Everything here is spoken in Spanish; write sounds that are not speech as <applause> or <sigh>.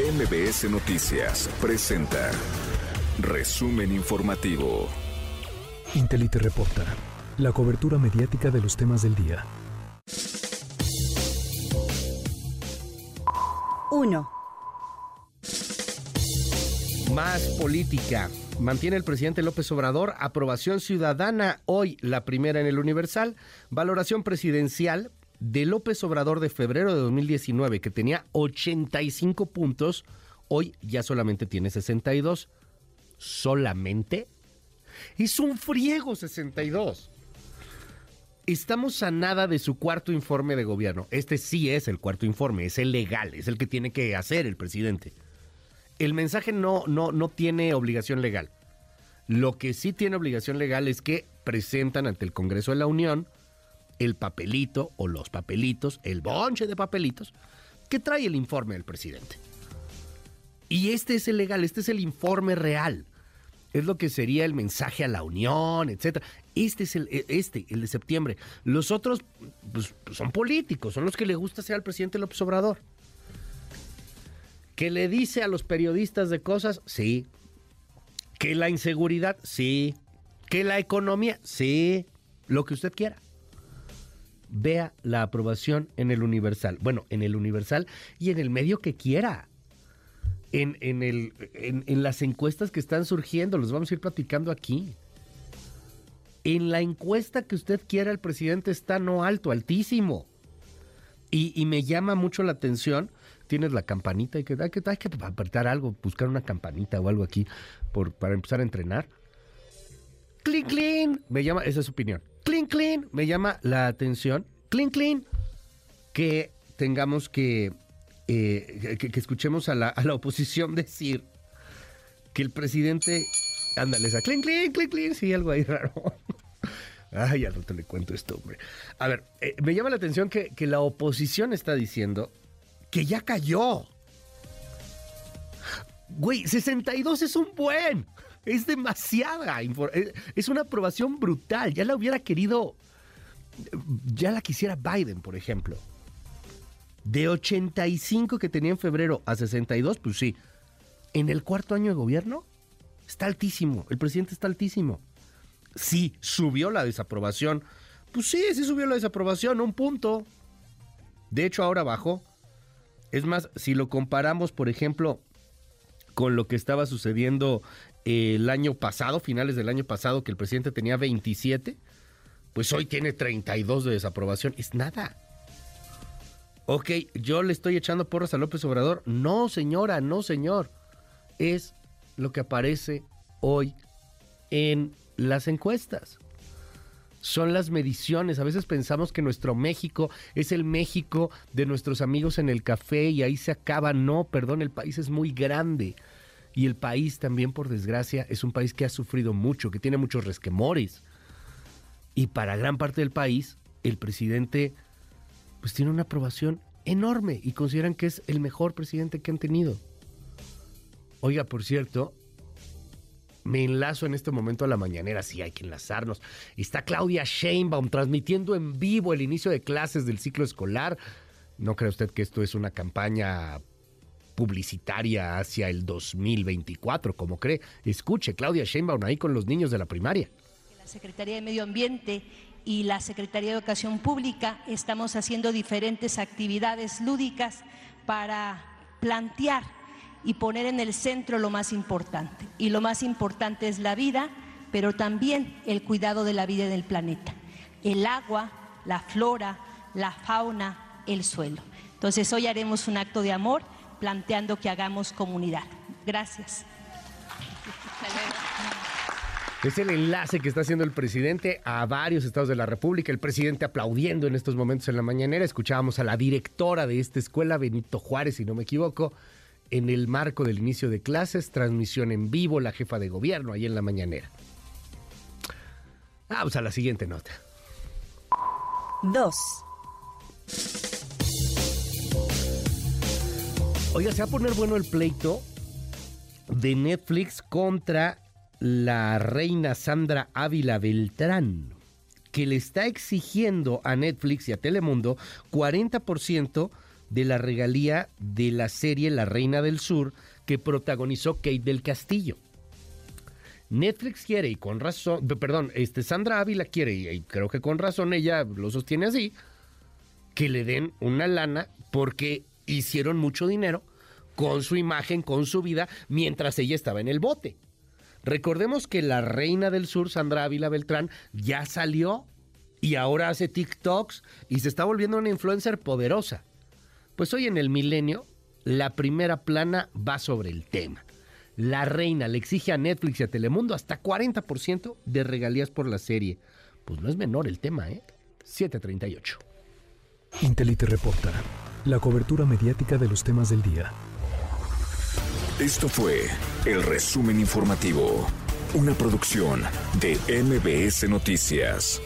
MBS Noticias presenta Resumen Informativo. Intelite reporta la cobertura mediática de los temas del día. 1. Más política. Mantiene el presidente López Obrador aprobación ciudadana hoy, la primera en el Universal. Valoración presidencial de López Obrador de febrero de 2019, que tenía 85 puntos, hoy ya solamente tiene 62. ¿Solamente? Es un friego 62. Estamos a nada de su cuarto informe de gobierno. Este sí es el cuarto informe, es el legal, es el que tiene que hacer el presidente. El mensaje no, no, no tiene obligación legal. Lo que sí tiene obligación legal es que presentan ante el Congreso de la Unión el papelito o los papelitos, el bonche de papelitos que trae el informe del presidente. Y este es el legal, este es el informe real. Es lo que sería el mensaje a la Unión, etcétera. Este es el, e, este, el de septiembre. Los otros pues, son políticos, son los que le gusta ser al presidente López Obrador. ¿Que le dice a los periodistas de cosas? Sí. ¿Que la inseguridad? Sí. ¿Que la economía? Sí. Lo que usted quiera vea la aprobación en el Universal. Bueno, en el Universal y en el medio que quiera. En, el, en, las encuestas que están surgiendo, los vamos a ir platicando aquí. En la encuesta que usted quiera, el presidente está no alto, altísimo. Y, me llama mucho la atención. Tienes la campanita y que hay, que hay que apretar algo, buscar una campanita o algo aquí por, para empezar a entrenar. Clean, clean. Me llama, esa es su opinión clean, clean, me llama la atención, clean, clean, que tengamos que, eh, que, escuchemos a la, a la, oposición decir que el presidente, ándale, esa clean, clean, clean, clean, sí, algo ahí raro. <laughs> Ay, al rato le cuento esto, hombre. A ver, eh, me llama la atención que, que la oposición está diciendo que ya cayó. Güey, 62 es un buen. Es demasiada. Eh, es una aprobación brutal. Ya la hubiera querido. Ya la quisiera Biden, por ejemplo. De 85 que tenía en febrero a 62, pues sí. En el cuarto año de gobierno, está altísimo. El presidente está altísimo. Sí, subió la desaprobación. Pues sí, sí subió la desaprobación, un punto. De hecho, ahora bajó. Es más, si lo comparamos, por ejemplo, con lo que estaba sucediendo el año pasado, finales del año pasado, que el presidente tenía 27, pues hoy tiene 32 de desaprobación. Es nada. Ok, yo le estoy echando porras a López Obrador. No, señora, no, señor. Es lo que aparece hoy en las encuestas. Son las mediciones. A veces pensamos que nuestro México es el México de nuestros amigos en el café y ahí se acaba. No, perdón, el país es muy grande. Y el país también, por desgracia, es un país que ha sufrido mucho, que tiene muchos resquemores. Y para gran parte del país, el presidente pues tiene una aprobación enorme y consideran que es el mejor presidente que han tenido. Oiga, por cierto, me enlazo en este momento a la mañanera, sí hay que enlazarnos. Está Claudia Sheinbaum transmitiendo en vivo el inicio de clases del ciclo escolar. ¿No cree usted que esto es una campaña publicitaria hacia el 2024, como cree. Escuche, Claudia Sheinbaum ahí con los niños de la primaria. La Secretaría de Medio Ambiente y la Secretaría de Educación Pública estamos haciendo diferentes actividades lúdicas para plantear y poner en el centro lo más importante. Y lo más importante es la vida, pero también el cuidado de la vida en el planeta. El agua, la flora, la fauna, el suelo. Entonces hoy haremos un acto de amor planteando que hagamos comunidad. Gracias. Es el enlace que está haciendo el presidente a varios estados de la República. El presidente aplaudiendo en estos momentos en la mañanera. Escuchábamos a la directora de esta escuela, Benito Juárez, si no me equivoco, en el marco del inicio de clases, transmisión en vivo, la jefa de gobierno ahí en la mañanera. Vamos a la siguiente nota. Dos. Oiga, se va a poner bueno el pleito de Netflix contra la reina Sandra Ávila Beltrán, que le está exigiendo a Netflix y a Telemundo 40% de la regalía de la serie La Reina del Sur que protagonizó Kate del Castillo. Netflix quiere y con razón, perdón, este Sandra Ávila quiere y creo que con razón ella lo sostiene así, que le den una lana porque hicieron mucho dinero con su imagen, con su vida, mientras ella estaba en el bote. Recordemos que la reina del sur, Sandra Ávila Beltrán, ya salió y ahora hace TikToks y se está volviendo una influencer poderosa. Pues hoy en el milenio, la primera plana va sobre el tema. La reina le exige a Netflix y a Telemundo hasta 40% de regalías por la serie. Pues no es menor el tema, ¿eh? 738. Intelite reporta la cobertura mediática de los temas del día. Esto fue el resumen informativo, una producción de MBS Noticias.